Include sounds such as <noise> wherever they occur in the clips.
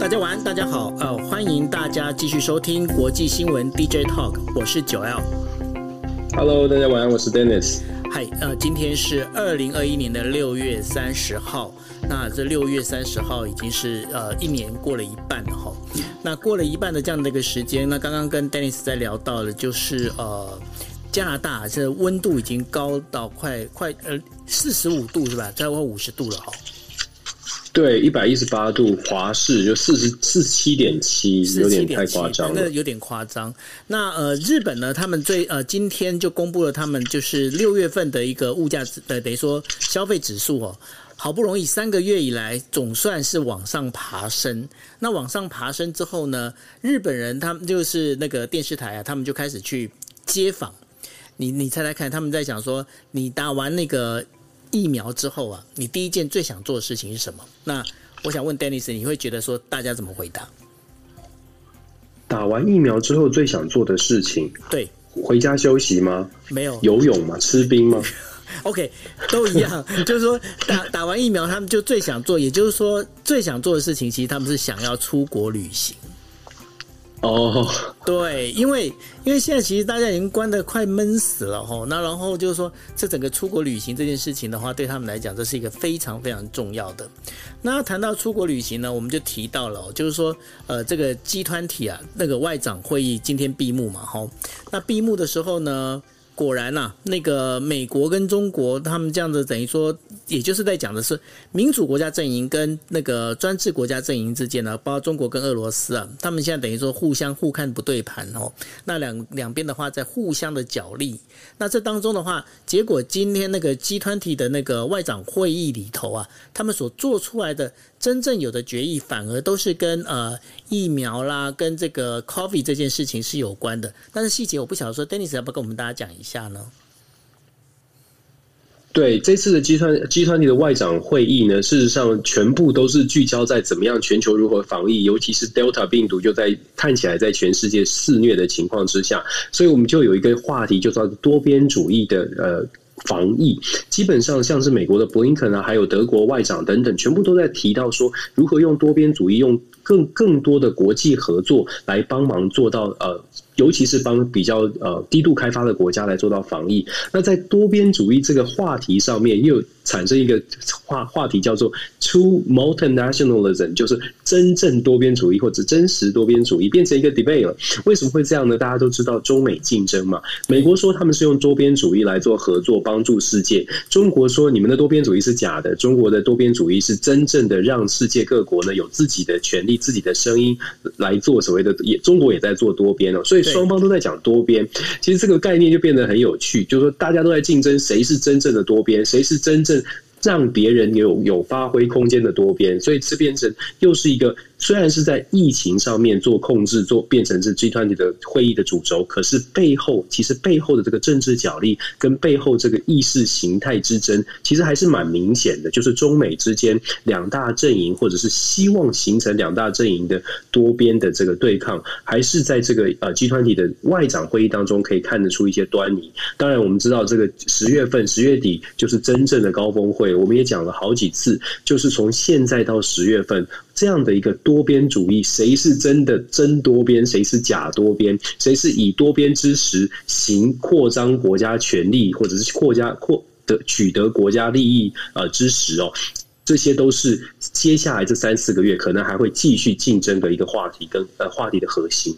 大家晚安，大家好，呃，欢迎大家继续收听国际新闻 DJ Talk，我是九 L。Hello，大家晚安，我是 Dennis。嗨，呃，今天是二零二一年的六月三十号，那这六月三十号已经是呃一年过了一半了哈。那过了一半的这样的一个时间，那刚刚跟 Dennis 在聊到了，就是呃加拿大这温度已经高到快快呃四十五度是吧？再过五十度了哈。对，一百一十八度，华氏就四十四十七点七，有点太夸张了，那有点夸张。那呃，日本呢，他们最呃今天就公布了他们就是六月份的一个物价呃，等于说消费指数哦，好不容易三个月以来总算是往上爬升。那往上爬升之后呢，日本人他们就是那个电视台啊，他们就开始去街访。你你猜猜看，他们在讲说，你打完那个。疫苗之后啊，你第一件最想做的事情是什么？那我想问 Dennis，你会觉得说大家怎么回答？打完疫苗之后最想做的事情？对，回家休息吗？没有，游泳吗？吃冰吗？<laughs> OK，都一样，<laughs> 就是说打打完疫苗，他们就最想做，也就是说最想做的事情，其实他们是想要出国旅行。哦、对，因为因为现在其实大家已经关得快闷死了吼，那然后就是说，这整个出国旅行这件事情的话，对他们来讲，这是一个非常非常重要的。那谈到出国旅行呢，我们就提到了，就是说，呃，这个集团体啊，那个外长会议今天闭幕嘛，吼，那闭幕的时候呢，果然呐、那个美国跟中国他们这样子，等于说，也就是在讲的是民主国家阵营跟那个专制国家阵营之间呢，包括中国跟俄罗斯啊，他们现在等于说互相互看不对盘哦。那两两边的话在互相的角力。那这当中的话，结果今天那个 G 团体的那个外长会议里头啊，他们所做出来的真正有的决议，反而都是跟呃疫苗啦，跟这个 COVID 这件事情是有关的。但是细节我不晓得说，Dennis 要不要跟我们大家讲一下呢？对，这次的 G20 G20 的外长会议呢，事实上全部都是聚焦在怎么样全球如何防疫，尤其是 Delta 病毒就在看起来在全世界肆虐的情况之下，所以我们就有一个话题，就叫做多边主义的呃防疫。基本上像是美国的布林肯啊，还有德国外长等等，全部都在提到说如何用多边主义，用更更多的国际合作来帮忙做到呃。尤其是帮比较呃低度开发的国家来做到防疫，那在多边主义这个话题上面又产生一个话话题叫做 True Multinationalism，就是真正多边主义或者真实多边主义变成一个 debate 了。为什么会这样呢？大家都知道中美竞争嘛。美国说他们是用多边主义来做合作，帮助世界；中国说你们的多边主义是假的，中国的多边主义是真正的让世界各国呢有自己的权利、自己的声音来做所谓的也。中国也在做多边哦，所以双方都在讲多边。其实这个概念就变得很有趣，就是说大家都在竞争谁是真正的多边，谁是真正让别人有有发挥空间的多边，所以这变成又是一个。虽然是在疫情上面做控制，做变成是 G20 的会议的主轴，可是背后其实背后的这个政治角力跟背后这个意识形态之争，其实还是蛮明显的。就是中美之间两大阵营，或者是希望形成两大阵营的多边的这个对抗，还是在这个呃 G20 的外长会议当中可以看得出一些端倪。当然，我们知道这个十月份十月底就是真正的高峰会，我们也讲了好几次，就是从现在到十月份。这样的一个多边主义，谁是真的真多边，谁是假多边？谁是以多边之实行扩张国家权力，或者是扩加扩得取得国家利益呃之实哦？这些都是接下来这三四个月可能还会继续竞争的一个话题跟呃话题的核心。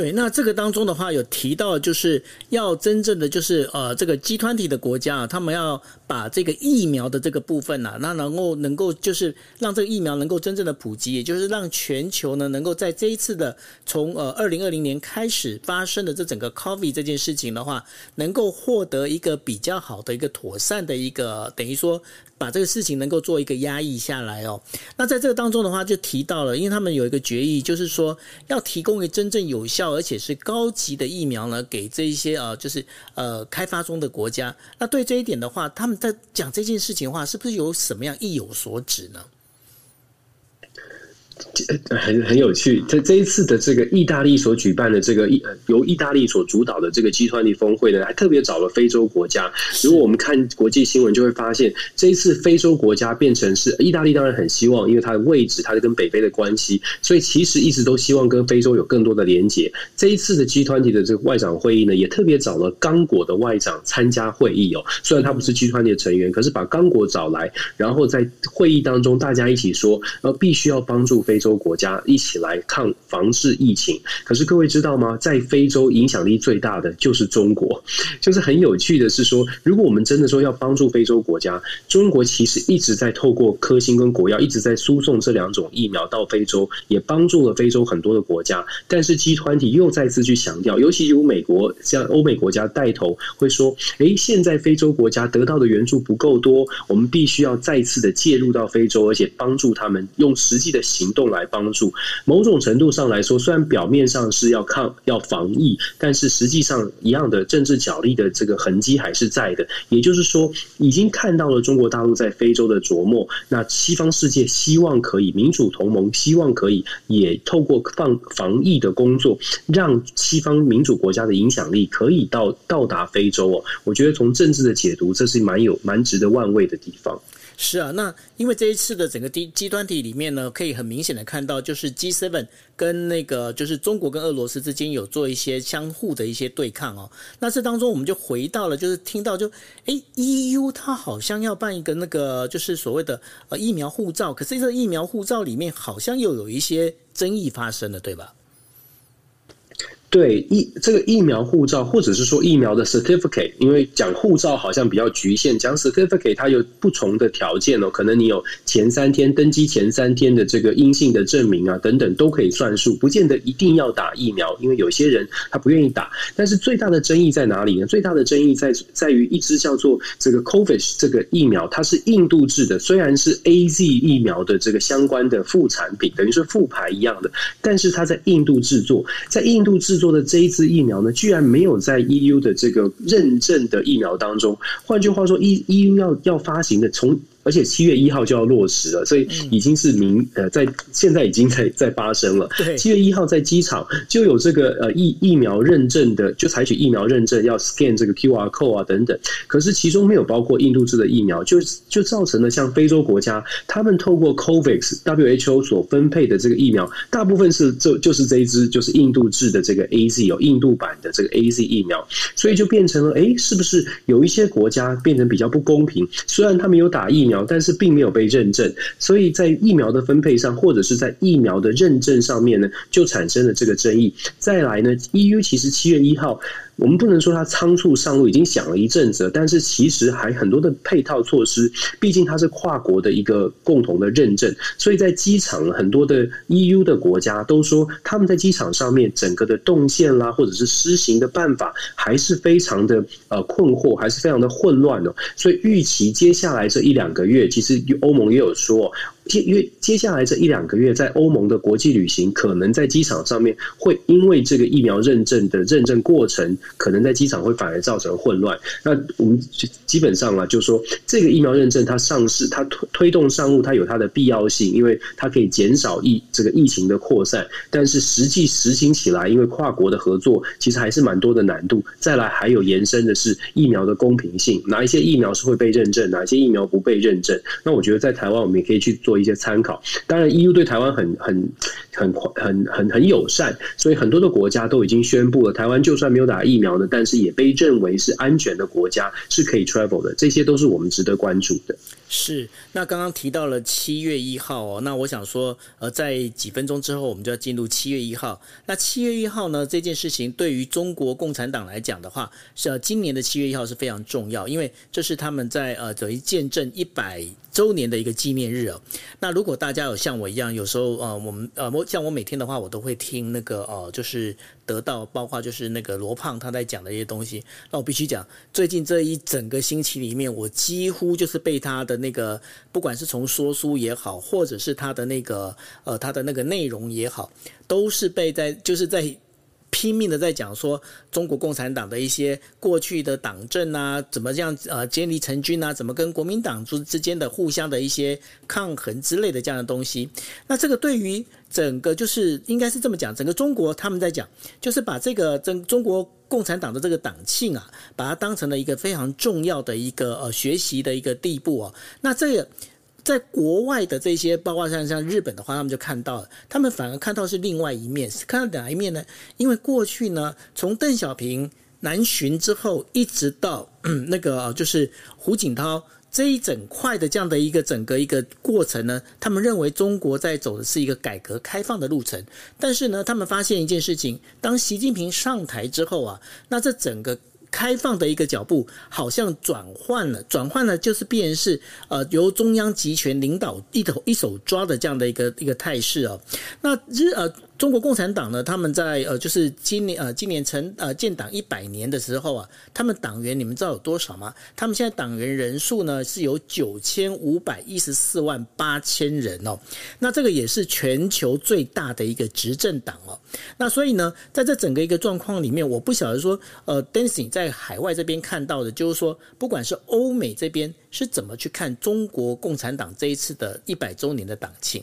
对，那这个当中的话有提到，就是要真正的就是呃，这个 G20 的国家啊，他们要把这个疫苗的这个部分啊，那能够能够就是让这个疫苗能够真正的普及，也就是让全球呢能够在这一次的从呃二零二零年开始发生的这整个 COVID 这件事情的话，能够获得一个比较好的一个妥善的一个等于说。把这个事情能够做一个压抑下来哦，那在这个当中的话，就提到了，因为他们有一个决议，就是说要提供一个真正有效而且是高级的疫苗呢，给这一些呃，就是呃开发中的国家。那对这一点的话，他们在讲这件事情的话，是不是有什么样意有所指呢？很很有趣，在这一次的这个意大利所举办的这个意由意大利所主导的这个 G20 峰会呢，还特别找了非洲国家。如果我们看国际新闻，就会发现这一次非洲国家变成是意大利，当然很希望，因为它的位置，它是跟北非的关系，所以其实一直都希望跟非洲有更多的连结。这一次的 G20 的这个外长会议呢，也特别找了刚果的外长参加会议哦。虽然他不是 G20 的成员，可是把刚果找来，然后在会议当中大家一起说，呃，必须要帮助非洲国家一起来抗防治疫情。可是各位知道吗？在非洲影响力最大的就是中国。就是很有趣的是说，如果我们真的说要帮助非洲国家，中国其实一直在透过科兴跟国药一直在输送这两种疫苗到非洲，也帮助了非洲很多的国家。但是集团体又再次去强调，尤其由美国像欧美国家带头，会说：诶，现在非洲国家得到的援助不够多，我们必须要再次的介入到非洲，而且帮助他们用实际的行动用来帮助。某种程度上来说，虽然表面上是要抗要防疫，但是实际上一样的政治角力的这个痕迹还是在的。也就是说，已经看到了中国大陆在非洲的琢磨。那西方世界希望可以民主同盟，希望可以也透过防防疫的工作，让西方民主国家的影响力可以到到达非洲哦。我觉得从政治的解读，这是蛮有蛮值得玩味的地方。是啊，那因为这一次的整个 G 团体里面呢，可以很明显的看到，就是 G7 跟那个就是中国跟俄罗斯之间有做一些相互的一些对抗哦。那这当中我们就回到了，就是听到就诶 EU 它好像要办一个那个就是所谓的呃疫苗护照，可是这个疫苗护照里面好像又有一些争议发生了，对吧？对疫这个疫苗护照，或者是说疫苗的 certificate，因为讲护照好像比较局限，讲 certificate 它有不同的条件哦，可能你有前三天登机前三天的这个阴性的证明啊，等等都可以算数，不见得一定要打疫苗，因为有些人他不愿意打。但是最大的争议在哪里呢？最大的争议在在于一支叫做这个 Covish 这个疫苗，它是印度制的，虽然是 AZ 疫苗的这个相关的副产品，等于是副牌一样的，但是它在印度制作，在印度制。做的这一支疫苗呢，居然没有在 EU 的这个认证的疫苗当中。换句话说，E EU 要要发行的从。而且七月一号就要落实了，所以已经是明呃，在现在已经在在发生了。七月一号在机场就有这个呃疫疫苗认证的，就采取疫苗认证要 scan 这个 QR code 啊等等。可是其中没有包括印度制的疫苗，就就造成了像非洲国家，他们透过 COVAX WHO 所分配的这个疫苗，大部分是就就是这一支就是印度制的这个 AZ 有印度版的这个 AZ 疫苗，所以就变成了哎，是不是有一些国家变成比较不公平？虽然他们有打疫苗。但是并没有被认证，所以在疫苗的分配上，或者是在疫苗的认证上面呢，就产生了这个争议。再来呢，EU 其实七月一号。我们不能说它仓促上路，已经想了一阵子，但是其实还很多的配套措施，毕竟它是跨国的一个共同的认证，所以在机场很多的 EU 的国家都说他们在机场上面整个的动线啦，或者是施行的办法还是非常的呃困惑，还是非常的混乱的，所以预期接下来这一两个月，其实欧盟也有说。因为接下来这一两个月，在欧盟的国际旅行，可能在机场上面会因为这个疫苗认证的认证过程，可能在机场会反而造成混乱。那我们基本上啊，就说这个疫苗认证它上市，它推推动上路，它有它的必要性，因为它可以减少疫这个疫情的扩散。但是实际实行起来，因为跨国的合作，其实还是蛮多的难度。再来还有延伸的是疫苗的公平性，哪一些疫苗是会被认证，哪一些疫苗不被认证。那我觉得在台湾，我们也可以去做。一些参考，当然，EU 对台湾很很很很很很友善，所以很多的国家都已经宣布了，台湾就算没有打疫苗呢，但是也被认为是安全的国家，是可以 travel 的，这些都是我们值得关注的。是，那刚刚提到了七月一号哦，那我想说，呃，在几分钟之后，我们就要进入七月一号。那七月一号呢，这件事情对于中国共产党来讲的话，是，今年的七月一号是非常重要，因为这是他们在呃等于见证一百周年的一个纪念日啊。那如果大家有像我一样，有时候呃，我们呃，我像我每天的话，我都会听那个哦、呃，就是。得到包括就是那个罗胖他在讲的一些东西，那我必须讲，最近这一整个星期里面，我几乎就是被他的那个，不管是从说书也好，或者是他的那个呃他的那个内容也好，都是被在就是在拼命的在讲说中国共产党的一些过去的党政啊，怎么这样呃建立成军啊，怎么跟国民党之之间的互相的一些抗衡之类的这样的东西。那这个对于整个就是应该是这么讲，整个中国他们在讲，就是把这个中中国共产党的这个党庆啊，把它当成了一个非常重要的一个呃学习的一个地步哦。那这个。在国外的这些，包括像像日本的话，他们就看到了，他们反而看到是另外一面，看到哪一面呢？因为过去呢，从邓小平南巡之后，一直到 <coughs> 那个就是胡锦涛这一整块的这样的一个整个一个过程呢，他们认为中国在走的是一个改革开放的路程，但是呢，他们发现一件事情，当习近平上台之后啊，那这整个。开放的一个脚步好像转换了，转换了就是变成是呃由中央集权领导一头一手抓的这样的一个一个态势啊，那日呃。中国共产党呢，他们在呃，就是今年呃，今年成呃建党一百年的时候啊，他们党员你们知道有多少吗？他们现在党员人数呢是有九千五百一十四万八千人哦，那这个也是全球最大的一个执政党哦。那所以呢，在这整个一个状况里面，我不晓得说呃，Dancing 在海外这边看到的，就是说，不管是欧美这边是怎么去看中国共产党这一次的一百周年的党庆。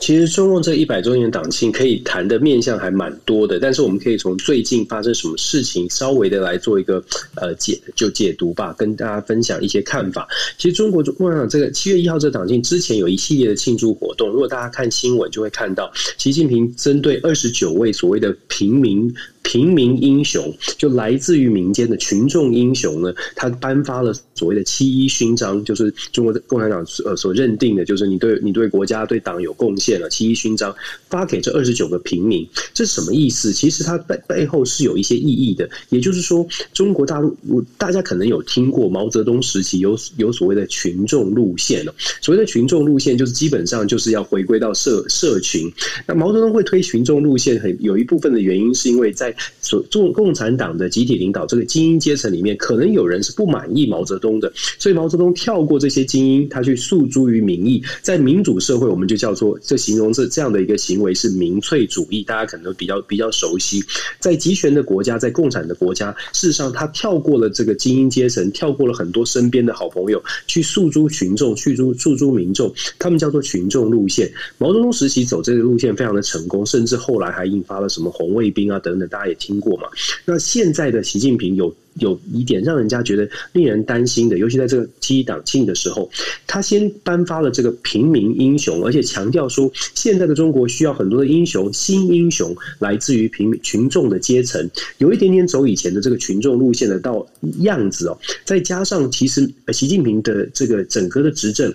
其实中共这一百周年党庆可以谈的面向还蛮多的，但是我们可以从最近发生什么事情稍微的来做一个呃解就解读吧，跟大家分享一些看法。其实中国共产党这个七月一号这党庆之前有一系列的庆祝活动，如果大家看新闻就会看到，习近平针对二十九位所谓的平民。平民英雄就来自于民间的群众英雄呢，他颁发了所谓的七一勋章，就是中国共产党呃所认定的，就是你对你对国家对党有贡献了，七一勋章发给这二十九个平民，这是什么意思？其实它背背后是有一些意义的，也就是说，中国大陆我大家可能有听过毛泽东时期有有所谓的群众路线了，所谓的群众路线就是基本上就是要回归到社社群。那毛泽东会推群众路线，很有一部分的原因是因为在所中共产党的集体领导这个精英阶层里面，可能有人是不满意毛泽东的，所以毛泽东跳过这些精英，他去诉诸于民意。在民主社会，我们就叫做这形容这这样的一个行为是民粹主义，大家可能比较比较熟悉。在集权的国家，在共产的国家，事实上他跳过了这个精英阶层，跳过了很多身边的好朋友，去诉诸群众，去诉诉诸民众，他们叫做群众路线。毛泽东时期走这个路线非常的成功，甚至后来还引发了什么红卫兵啊等等，大家也。听过嘛？那现在的习近平有有一点让人家觉得令人担心的，尤其在这个七一党庆的时候，他先颁发了这个平民英雄，而且强调说，现在的中国需要很多的英雄，新英雄来自于平民群众的阶层，有一点点走以前的这个群众路线的到样子哦。再加上其实习近平的这个整个的执政。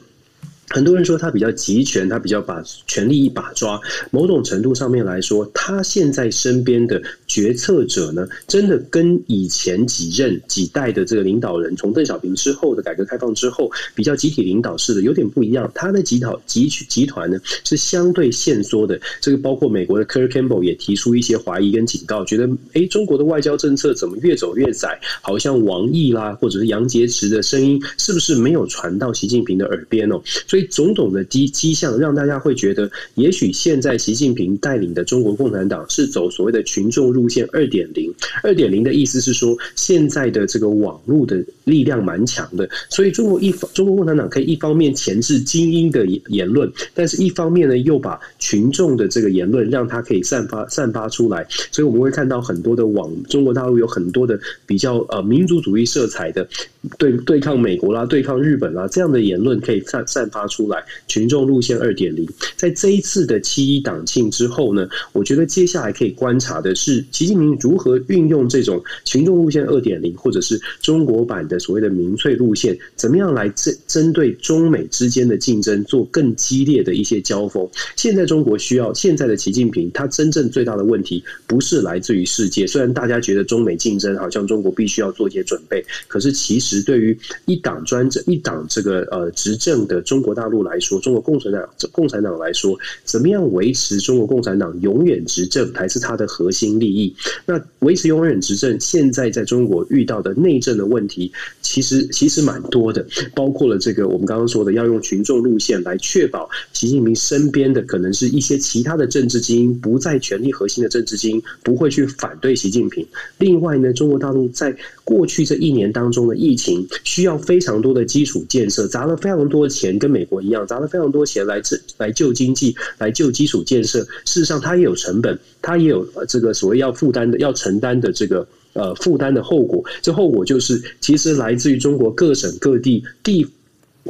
很多人说他比较集权，他比较把权力一把抓。某种程度上面来说，他现在身边的决策者呢，真的跟以前几任几代的这个领导人，从邓小平之后的改革开放之后，比较集体领导式的有点不一样。他的集团集集团呢是相对限缩的。这个包括美国的 Kurt Campbell 也提出一些怀疑跟警告，觉得诶，中国的外交政策怎么越走越窄？好像王毅啦，或者是杨洁篪的声音，是不是没有传到习近平的耳边哦？所以。种种的迹迹象，让大家会觉得，也许现在习近平带领的中国共产党是走所谓的群众路线二点零。二点零的意思是说，现在的这个网络的力量蛮强的，所以中国一方，中国共产党可以一方面钳制精英的言论，但是一方面呢，又把群众的这个言论让它可以散发散发出来。所以我们会看到很多的网，中国大陆有很多的比较呃民族主义色彩的对对抗美国啦、对抗日本啦这样的言论可以散散发。出来，群众路线二点零，在这一次的七一党庆之后呢，我觉得接下来可以观察的是，习近平如何运用这种群众路线二点零，或者是中国版的所谓的民粹路线，怎么样来针针对中美之间的竞争做更激烈的一些交锋。现在中国需要现在的习近平，他真正最大的问题不是来自于世界，虽然大家觉得中美竞争好像中国必须要做一些准备，可是其实对于一党专政、一党这个呃执政的中国大陆来说，中国共产党共产党来说，怎么样维持中国共产党永远执政才是它的核心利益。那维持永远执政，现在在中国遇到的内政的问题，其实其实蛮多的，包括了这个我们刚刚说的要用群众路线来确保习近平身边的可能是一些其他的政治精英，不在权力核心的政治精英不会去反对习近平。另外呢，中国大陆在过去这一年当中的疫情，需要非常多的基础建设，砸了非常多的钱，跟美我一样，砸了非常多钱来治来救经济，来救基础建设。事实上，它也有成本，它也有这个所谓要负担的、要承担的这个呃负担的后果。这后果就是，其实来自于中国各省各地地。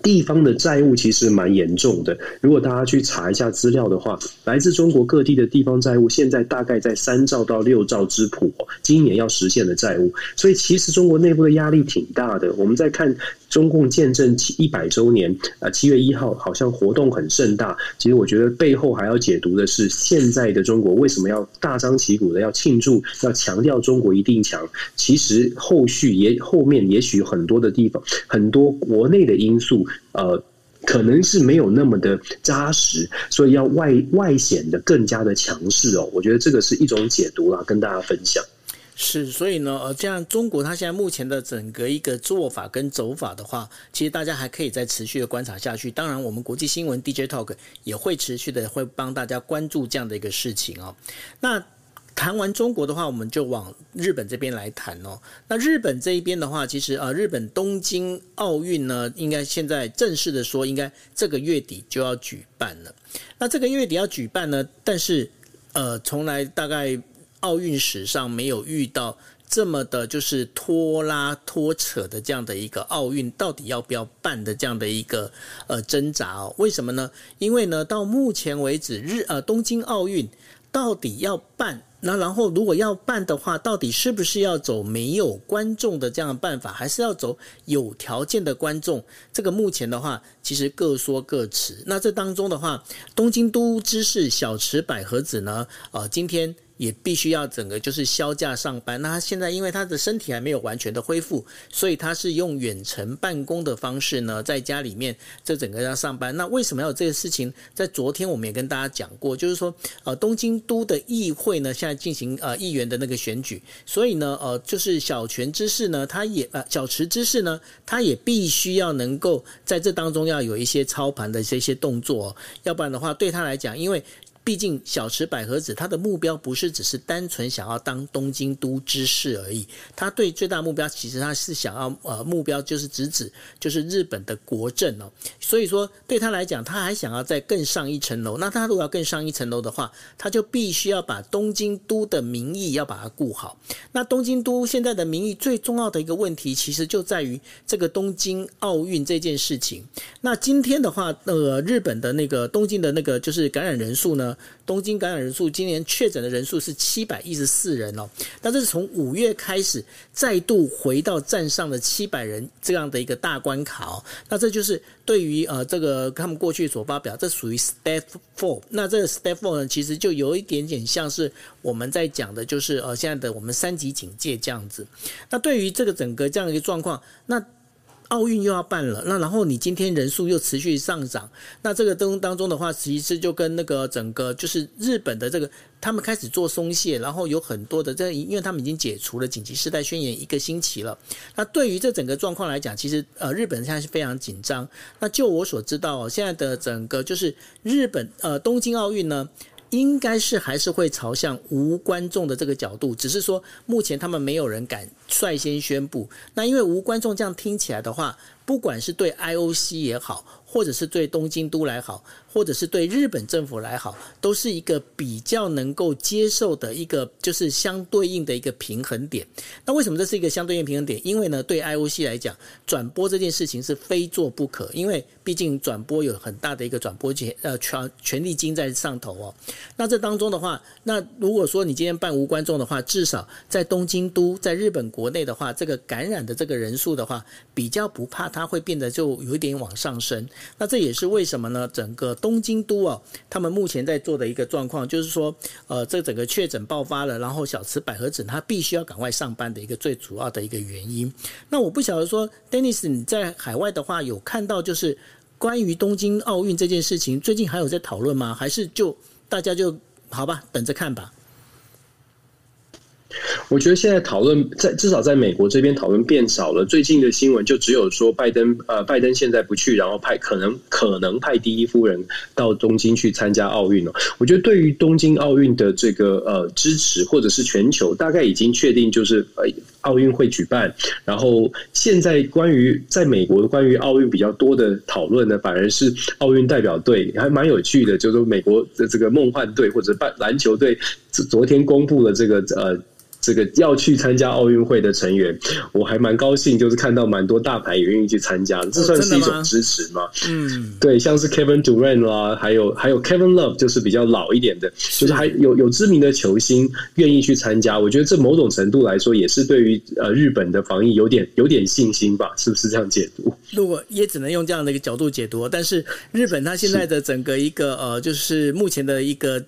地方的债务其实蛮严重的。如果大家去查一下资料的话，来自中国各地的地方债务现在大概在三兆到六兆之谱，今年要实现的债务。所以其实中国内部的压力挺大的。我们在看。中共建政七一百周年，啊，七月一号好像活动很盛大。其实我觉得背后还要解读的是，现在的中国为什么要大张旗鼓的要庆祝，要强调中国一定强？其实后续也 <laughs> 后面也许很多的地方，很多国内的因素，呃，可能是没有那么的扎实，所以要外外显得更加的强势哦。我觉得这个是一种解读啦，跟大家分享。是，所以呢，呃，这样中国它现在目前的整个一个做法跟走法的话，其实大家还可以再持续的观察下去。当然，我们国际新闻 DJ Talk 也会持续的会帮大家关注这样的一个事情哦。那谈完中国的话，我们就往日本这边来谈哦。那日本这一边的话，其实呃，日本东京奥运呢，应该现在正式的说，应该这个月底就要举办了。那这个月底要举办呢，但是呃，从来大概。奥运史上没有遇到这么的，就是拖拉拖扯的这样的一个奥运，到底要不要办的这样的一个呃挣扎哦？为什么呢？因为呢，到目前为止，日呃东京奥运到底要办，那然后如果要办的话，到底是不是要走没有观众的这样办法，还是要走有条件的观众？这个目前的话，其实各说各词。那这当中的话，东京都知事小池百合子呢，呃，今天。也必须要整个就是销假上班。那他现在因为他的身体还没有完全的恢复，所以他是用远程办公的方式呢，在家里面这整个要上班。那为什么要有这个事情？在昨天我们也跟大家讲过，就是说呃东京都的议会呢现在进行呃议员的那个选举，所以呢呃就是小泉知事呢他也呃小池知事呢他也必须要能够在这当中要有一些操盘的这些动作，要不然的话对他来讲，因为。毕竟小池百合子，他的目标不是只是单纯想要当东京都知事而已，他对最大目标其实他是想要呃目标就是直指就是日本的国政哦，所以说对他来讲，他还想要再更上一层楼。那他如果要更上一层楼的话，他就必须要把东京都的民意要把它顾好。那东京都现在的民意最重要的一个问题，其实就在于这个东京奥运这件事情。那今天的话，呃，日本的那个东京的那个就是感染人数呢？东京感染人数今年确诊的人数是七百一十四人哦，那这是从五月开始再度回到站上的七百人这样的一个大关卡哦。那这就是对于呃这个他们过去所发表，这属于 Step Four。那这个 Step Four 呢，其实就有一点点像是我们在讲的，就是呃现在的我们三级警戒这样子。那对于这个整个这样一个状况，那。奥运又要办了，那然后你今天人数又持续上涨，那这个当当中的话，其实就跟那个整个就是日本的这个他们开始做松懈，然后有很多的这，因为他们已经解除了紧急事态宣言一个星期了。那对于这整个状况来讲，其实呃日本现在是非常紧张。那就我所知道，现在的整个就是日本呃东京奥运呢。应该是还是会朝向无观众的这个角度，只是说目前他们没有人敢率先宣布。那因为无观众这样听起来的话，不管是对 IOC 也好，或者是对东京都来好。或者是对日本政府来好，都是一个比较能够接受的一个，就是相对应的一个平衡点。那为什么这是一个相对应平衡点？因为呢，对 IOC 来讲，转播这件事情是非做不可，因为毕竟转播有很大的一个转播权，呃，权权利金在上头哦。那这当中的话，那如果说你今天办无观众的话，至少在东京都，在日本国内的话，这个感染的这个人数的话，比较不怕它会变得就有一点往上升。那这也是为什么呢？整个东京都啊，他们目前在做的一个状况，就是说，呃，这整个确诊爆发了，然后小池百合子他必须要赶快上班的一个最主要的一个原因。那我不晓得说，Dennis 你在海外的话有看到就是关于东京奥运这件事情，最近还有在讨论吗？还是就大家就好吧，等着看吧。我觉得现在讨论在至少在美国这边讨论变少了。最近的新闻就只有说拜登呃，拜登现在不去，然后派可能可能派第一夫人到东京去参加奥运了。我觉得对于东京奥运的这个呃支持或者是全球大概已经确定，就是呃奥运会举办。然后现在关于在美国关于奥运比较多的讨论呢，反而是奥运代表队还蛮有趣的，就是美国的这个梦幻队或者篮篮球队昨天公布了这个呃。这个要去参加奥运会的成员，我还蛮高兴，就是看到蛮多大牌也愿意去参加，这算是一种支持吗？哦、嗯，对，像是 Kevin Durant 啦，还有还有 Kevin Love，就是比较老一点的，就是还有有知名的球星愿意去参加，我觉得这某种程度来说也是对于呃日本的防疫有点有点信心吧，是不是这样解读？如果也只能用这样的一个角度解读，但是日本它现在的整个一个呃，就是目前的一个。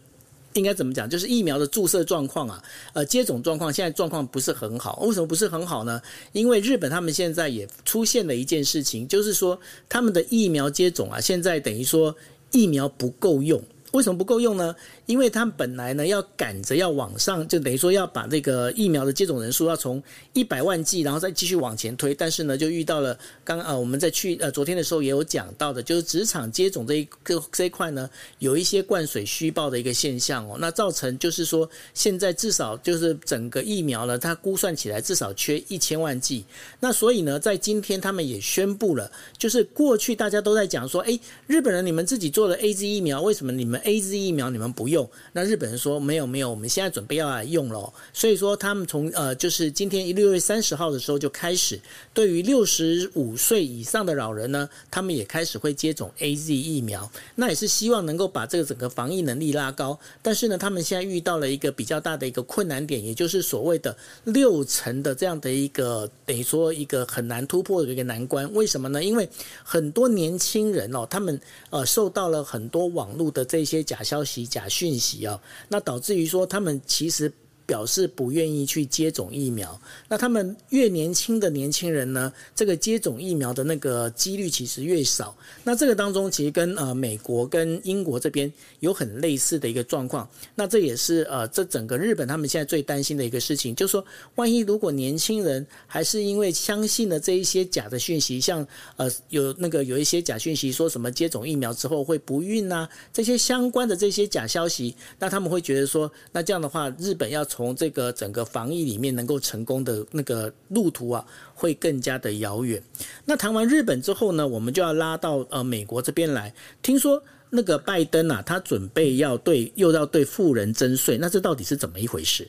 应该怎么讲？就是疫苗的注射状况啊，呃，接种状况现在状况不是很好。为什么不是很好呢？因为日本他们现在也出现了一件事情，就是说他们的疫苗接种啊，现在等于说疫苗不够用。为什么不够用呢？因为他们本来呢要赶着要往上，就等于说要把这个疫苗的接种人数要从一百万剂，然后再继续往前推。但是呢，就遇到了刚啊，我们在去呃昨天的时候也有讲到的，就是职场接种这一个这一块呢，有一些灌水虚报的一个现象哦。那造成就是说，现在至少就是整个疫苗呢，它估算起来至少缺一千万剂。那所以呢，在今天他们也宣布了，就是过去大家都在讲说，哎，日本人你们自己做了 AZ 疫苗，为什么你们 AZ 疫苗你们不用？那日本人说没有没有，我们现在准备要来用了，所以说他们从呃就是今天一六月三十号的时候就开始，对于六十五岁以上的老人呢，他们也开始会接种 AZ 疫苗，那也是希望能够把这个整个防疫能力拉高。但是呢，他们现在遇到了一个比较大的一个困难点，也就是所谓的六成的这样的一个等于说一个很难突破的一个难关。为什么呢？因为很多年轻人哦，他们呃受到了很多网络的这些假消息、假讯息啊，那导致于说他们其实。表示不愿意去接种疫苗，那他们越年轻的年轻人呢，这个接种疫苗的那个几率其实越少。那这个当中其实跟呃美国跟英国这边有很类似的一个状况。那这也是呃这整个日本他们现在最担心的一个事情，就是说万一如果年轻人还是因为相信了这一些假的讯息，像呃有那个有一些假讯息说什么接种疫苗之后会不孕呐，这些相关的这些假消息，那他们会觉得说，那这样的话日本要从从这个整个防疫里面能够成功的那个路途啊，会更加的遥远。那谈完日本之后呢，我们就要拉到呃美国这边来。听说那个拜登啊，他准备要对又要对富人征税，那这到底是怎么一回事？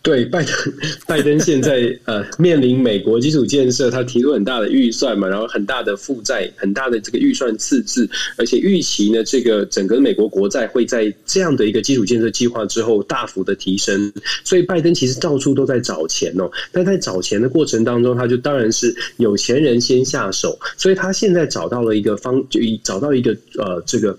对，拜登，<laughs> 拜登现在呃面临美国基础建设，他提出很大的预算嘛，然后很大的负债，很大的这个预算赤字，而且预期呢，这个整个美国国债会在这样的一个基础建设计划之后大幅的提升，所以拜登其实到处都在找钱哦。但在找钱的过程当中，他就当然是有钱人先下手，所以他现在找到了一个方，就找到一个呃这个。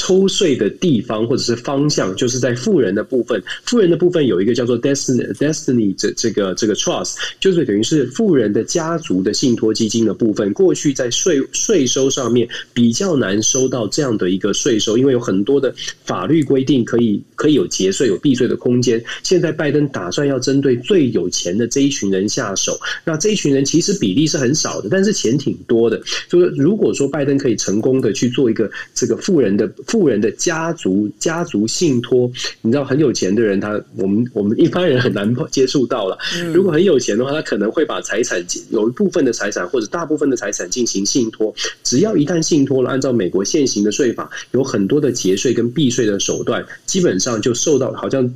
抽税的地方或者是方向，就是在富人的部分。富人的部分有一个叫做 Destiny Destiny 这这个这个 Trust，就是等于是富人的家族的信托基金的部分。过去在税税收上面比较难收到这样的一个税收，因为有很多的法律规定可以可以有节税、有避税的空间。现在拜登打算要针对最有钱的这一群人下手。那这一群人其实比例是很少的，但是钱挺多的。就是如果说拜登可以成功的去做一个这个富人的。富人的家族家族信托，你知道很有钱的人，他我们我们一般人很难接触到了。如果很有钱的话，他可能会把财产有一部分的财产或者大部分的财产进行信托。只要一旦信托了，按照美国现行的税法，有很多的节税跟避税的手段，基本上就受到好像。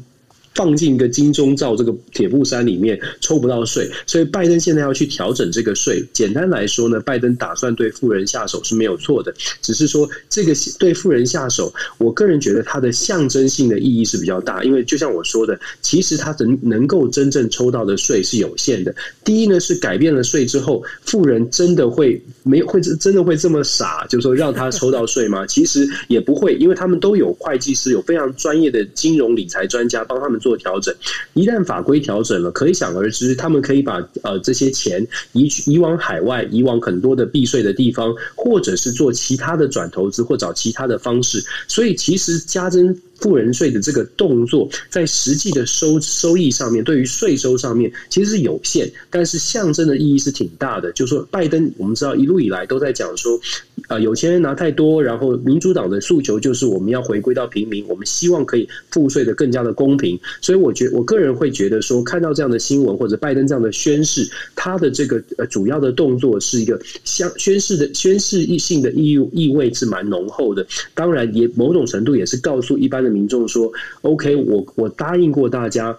放进一个金钟罩这个铁布衫里面抽不到税，所以拜登现在要去调整这个税。简单来说呢，拜登打算对富人下手是没有错的，只是说这个对富人下手，我个人觉得它的象征性的意义是比较大，因为就像我说的，其实他能能够真正抽到的税是有限的。第一呢，是改变了税之后，富人真的会没会真的会这么傻，就是说让他抽到税吗？其实也不会，因为他们都有会计师，有非常专业的金融理财专家帮他们。做调整。一旦法规调整了，可想而知，他们可以把呃这些钱移去移往海外，移往很多的避税的地方，或者是做其他的转投资，或找其他的方式。所以，其实加征。富人税的这个动作，在实际的收收益上面，对于税收上面其实是有限，但是象征的意义是挺大的。就是说，拜登我们知道一路以来都在讲说，呃，有钱人拿太多，然后民主党的诉求就是我们要回归到平民，我们希望可以赋税的更加的公平。所以，我觉我个人会觉得说，看到这样的新闻或者拜登这样的宣誓，他的这个呃主要的动作是一个相宣誓的宣誓意性的意意味是蛮浓厚的。当然，也某种程度也是告诉一般的民众说：“OK，我我答应过大家，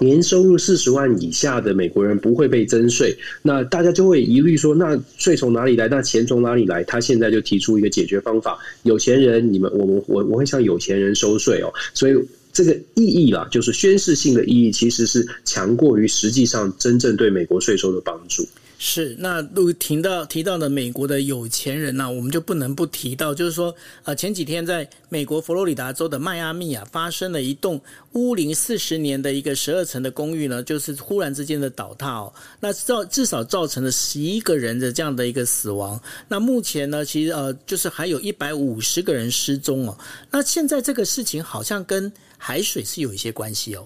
年收入四十万以下的美国人不会被征税。那大家就会疑虑说，那税从哪里来？那钱从哪里来？他现在就提出一个解决方法：有钱人，你们我我我我会向有钱人收税哦。所以这个意义啦，就是宣示性的意义，其实是强过于实际上真正对美国税收的帮助。”是，那如果提到提到的美国的有钱人呢、我们就不能不提到，就是说，呃，前几天在美国佛罗里达州的迈阿密啊，发生了一栋屋龄四十年的一个十二层的公寓呢，就是忽然之间的倒塌哦，那造至少造成了十一个人的这样的一个死亡。那目前呢，其实呃，就是还有一百五十个人失踪哦。那现在这个事情好像跟海水是有一些关系哦。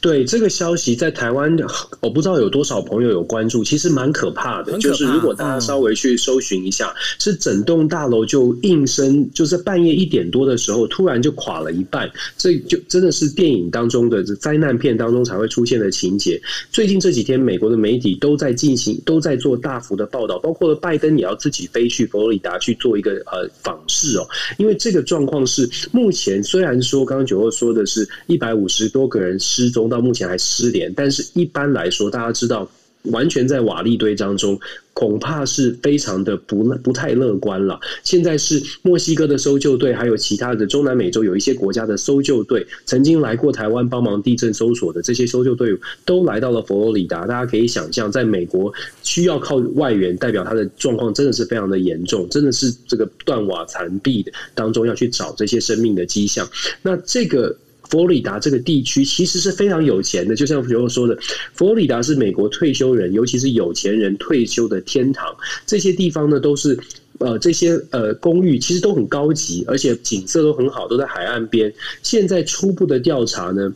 对这个消息，在台湾，我不知道有多少朋友有关注。其实蛮可怕的，就是如果大家稍微去搜寻一下，是整栋大楼就应声，就是半夜一点多的时候，突然就垮了一半。这就真的是电影当中的灾难片当中才会出现的情节。最近这几天，美国的媒体都在进行，都在做大幅的报道，包括了拜登也要自己飞去佛罗里达去做一个呃访视哦。因为这个状况是目前虽然说刚刚九二说的是一百五十多个人失踪。到目前还失联，但是一般来说，大家知道，完全在瓦砾堆当中，恐怕是非常的不不太乐观了。现在是墨西哥的搜救队，还有其他的中南美洲有一些国家的搜救队，曾经来过台湾帮忙地震搜索的这些搜救队伍，都来到了佛罗里达。大家可以想象，在美国需要靠外援，代表他的状况真的是非常的严重，真的是这个断瓦残壁的当中要去找这些生命的迹象。那这个。佛罗里达这个地区其实是非常有钱的，就像比如说的，佛罗里达是美国退休人，尤其是有钱人退休的天堂。这些地方呢，都是呃这些呃公寓，其实都很高级，而且景色都很好，都在海岸边。现在初步的调查呢，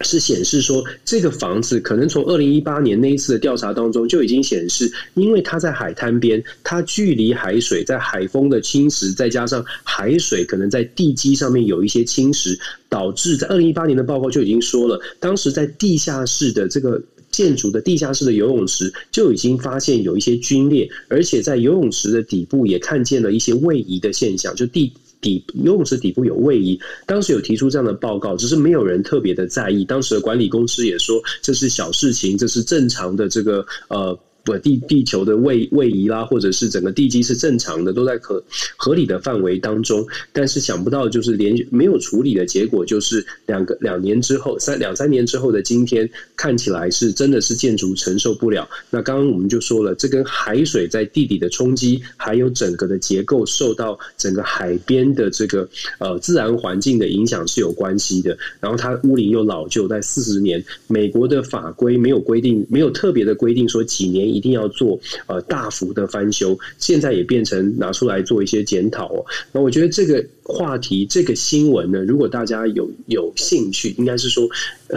是显示说，这个房子可能从二零一八年那一次的调查当中就已经显示，因为它在海滩边，它距离海水，在海风的侵蚀，再加上海水可能在地基上面有一些侵蚀，导致在二零一八年的报告就已经说了，当时在地下室的这个建筑的地下室的游泳池就已经发现有一些龟裂，而且在游泳池的底部也看见了一些位移的现象，就地。底游泳池底部有位移，当时有提出这样的报告，只是没有人特别的在意。当时的管理公司也说这是小事情，这是正常的这个呃。不，地地球的位位移啦，或者是整个地基是正常的，都在可合理的范围当中。但是想不到，就是连没有处理的结果，就是两个两年之后，三两三年之后的今天，看起来是真的是建筑承受不了。那刚刚我们就说了，这跟海水在地底的冲击，还有整个的结构受到整个海边的这个呃自然环境的影响是有关系的。然后它屋龄又老旧，在四十年，美国的法规没有规定，没有特别的规定说几年。一定要做呃大幅的翻修，现在也变成拿出来做一些检讨哦。那我觉得这个话题、这个新闻呢，如果大家有有兴趣，应该是说，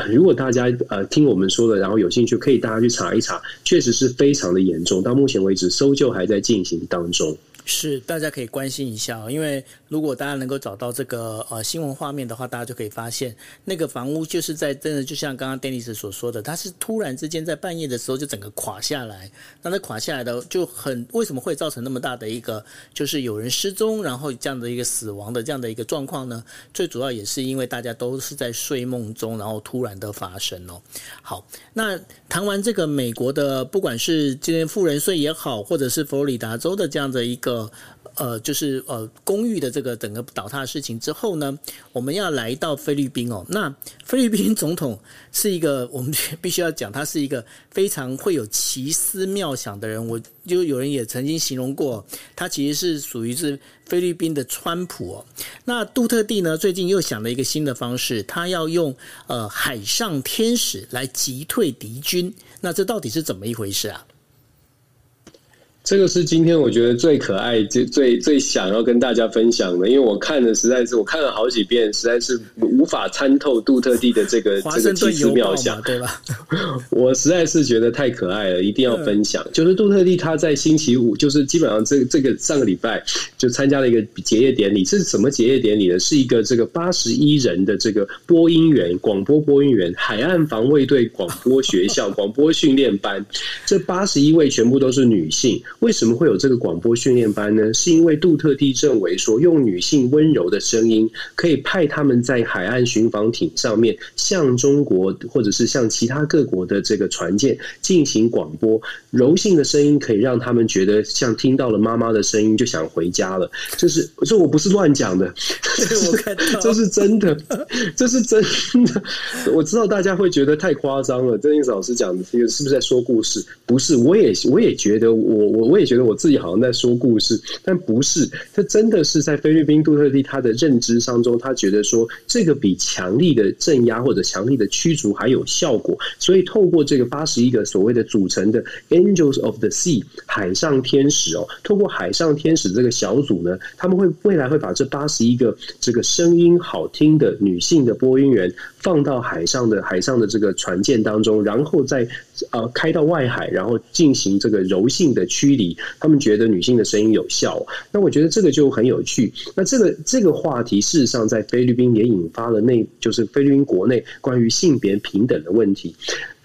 如果大家呃听我们说的，然后有兴趣，可以大家去查一查，确实是非常的严重。到目前为止，搜救还在进行当中。是，大家可以关心一下，因为如果大家能够找到这个呃新闻画面的话，大家就可以发现那个房屋就是在真的就像刚刚 Dennis 所说的，它是突然之间在半夜的时候就整个垮下来。那它垮下来的就很为什么会造成那么大的一个就是有人失踪，然后这样的一个死亡的这样的一个状况呢？最主要也是因为大家都是在睡梦中，然后突然的发生哦。好，那谈完这个美国的，不管是今天富人税也好，或者是佛罗里达州的这样的一个。呃，就是呃公寓的这个整个倒塌的事情之后呢，我们要来到菲律宾哦。那 <laughs> 菲律宾总统是一个我们必须要讲，他是一个非常会有奇思妙想的人。我就有人也曾经形容过，他其实是属于是菲律宾的川普哦。那杜特地呢，最近又想了一个新的方式，他要用呃海上天使来击退敌军。那这到底是怎么一回事啊？这个是今天我觉得最可爱、最最最想要跟大家分享的，因为我看的实在是我看了好几遍，实在是无法参透杜特地的这个这个奇思妙想，对吧？<laughs> 我实在是觉得太可爱了，一定要分享。就是杜特地他在星期五，就是基本上这个这个上个礼拜就参加了一个结业典礼。这是什么结业典礼呢？是一个这个八十一人的这个播音员、广播播音员、海岸防卫队广播学校广播训练班。这八十一位全部都是女性。为什么会有这个广播训练班呢？是因为杜特地认为说，用女性温柔的声音，可以派他们在海岸巡防艇上面向中国或者是向其他各国的这个船舰进行广播。柔性的声音可以让他们觉得像听到了妈妈的声音，就想回家了。这是这我不是乱讲的，这是真的，这是真的。我知道大家会觉得太夸张了。郑英老师讲的这个是不是在说故事？不是，我也我也觉得我我。我也觉得我自己好像在说故事，但不是。他真的是在菲律宾杜特蒂他的认知当中，他觉得说这个比强力的镇压或者强力的驱逐还有效果。所以透过这个八十一个所谓的组成的 Angels of the Sea 海上天使哦，透过海上天使这个小组呢，他们会未来会把这八十一个这个声音好听的女性的播音员放到海上的海上的这个船舰当中，然后再呃开到外海，然后进行这个柔性的驱离。他们觉得女性的声音有效，那我觉得这个就很有趣。那这个这个话题事实上在菲律宾也引发了内，就是菲律宾国内关于性别平等的问题。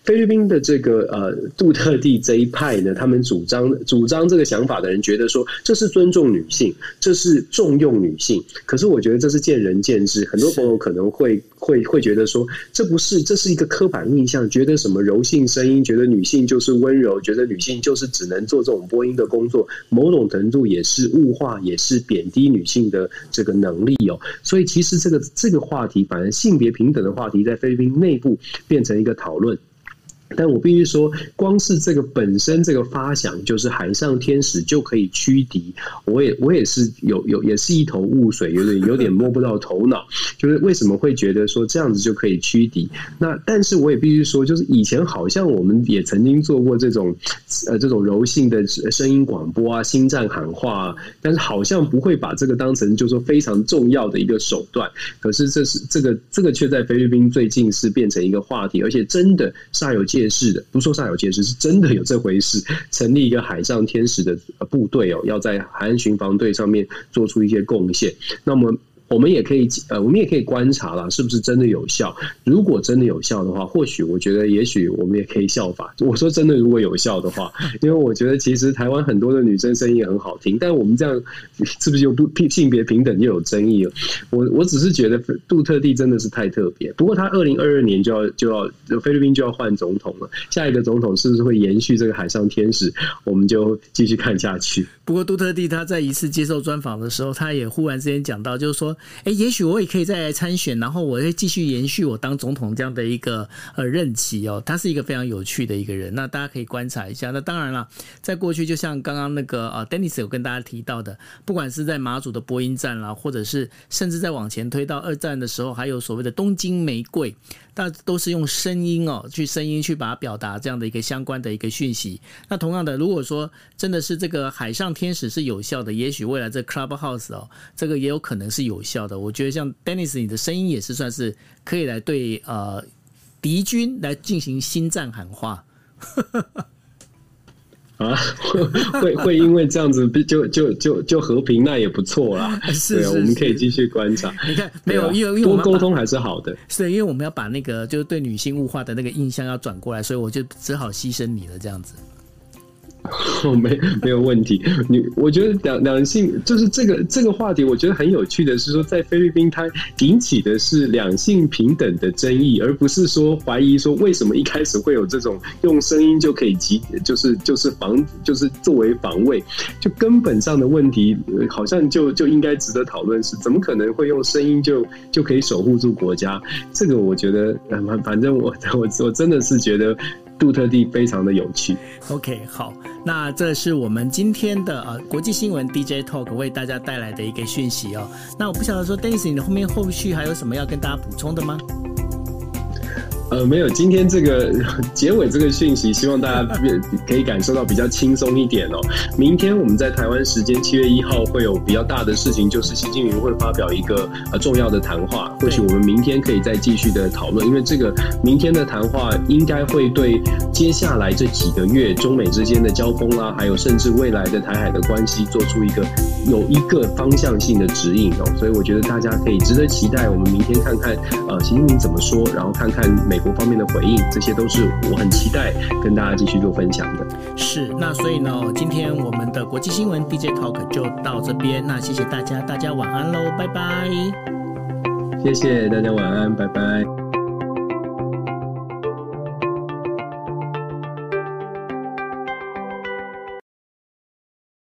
菲律宾的这个呃杜特地这一派呢，他们主张主张这个想法的人觉得说，这是尊重女性，这是重用女性。可是我觉得这是见仁见智，很多朋友可能会会会觉得说，这不是，这是一个刻板印象，觉得什么柔性声音，觉得女性就是温柔，觉得女性就是只能做这种播音的工作，某种程度也是物化，也是贬低女性的这个能力哦。所以其实这个这个话题，反而性别平等的话题，在菲律宾内部变成一个讨论。但我必须说，光是这个本身这个发想，就是海上天使就可以驱敌。我也我也是有有也是一头雾水，有点有点摸不到头脑。就是为什么会觉得说这样子就可以驱敌？那但是我也必须说，就是以前好像我们也曾经做过这种呃这种柔性的声音广播啊，心战喊话啊，但是好像不会把这个当成就是说非常重要的一个手段。可是这是这个这个却在菲律宾最近是变成一个话题，而且真的煞有介。是的，不说煞有介事，是真的有这回事。成立一个海上天使的部队哦，要在海岸巡防队上面做出一些贡献。那么。我们也可以呃，我们也可以观察啦，是不是真的有效？如果真的有效的话，或许我觉得，也许我们也可以效法。我说真的，如果有效的话，<laughs> 因为我觉得其实台湾很多的女生声音也很好听，但我们这样是不是又不性别平等又有争议了？我我只是觉得杜特地真的是太特别。不过他二零二二年就要就要菲律宾就要换总统了，下一个总统是不是会延续这个海上天使？我们就继续看下去。不过杜特地他在一次接受专访的时候，他也忽然之间讲到，就是说。哎，也许我也可以再来参选，然后我会继续延续我当总统这样的一个呃任期哦。他是一个非常有趣的一个人，那大家可以观察一下。那当然了，在过去就像刚刚那个呃，Dennis 有跟大家提到的，不管是在马祖的播音站啦，或者是甚至在往前推到二战的时候，还有所谓的东京玫瑰。大都是用声音哦，去声音去把它表达这样的一个相关的一个讯息。那同样的，如果说真的是这个海上天使是有效的，也许未来这 Clubhouse 哦，这个也有可能是有效的。我觉得像 Dennis 你的声音也是算是可以来对呃敌军来进行心战喊话。啊，<laughs> 会会因为这样子就就就就和平，那也不错啦。是，是，是，对，我们可以继续观察。你看，没有，因为因为多沟通还是好的。是，因为我们要把那个就是对女性物化的那个印象要转过来，所以我就只好牺牲你了，这样子。<laughs> 哦，没没有问题。你我觉得两两性就是这个这个话题，我觉得很有趣的是说，在菲律宾它引起的是两性平等的争议，而不是说怀疑说为什么一开始会有这种用声音就可以击，就是就是防就是作为防卫，就根本上的问题，好像就就应该值得讨论是怎么可能会用声音就就可以守护住国家？这个我觉得，反正我 <laughs> 我我真的是觉得。杜特地非常的有趣。OK，好，那这是我们今天的呃国际新闻 DJ Talk 为大家带来的一个讯息哦。那我不晓得说，Dennis，你的后面后续还有什么要跟大家补充的吗？呃，没有，今天这个 <laughs> 结尾这个讯息，希望大家可以感受到比较轻松一点哦。明天我们在台湾时间七月一号会有比较大的事情，就是习近平会发表一个呃重要的谈话，或许我们明天可以再继续的讨论，因为这个明天的谈话应该会对接下来这几个月中美之间的交锋啦，还有甚至未来的台海的关系做出一个有一个方向性的指引哦。所以我觉得大家可以值得期待，我们明天看看呃习近平怎么说，然后看看美。各方面的回应，这些都是我很期待跟大家继续做分享的。是，那所以呢，今天我们的国际新闻 DJ Talk 就到这边。那谢谢大家，大家晚安喽，拜拜。谢谢大家，晚安，拜拜。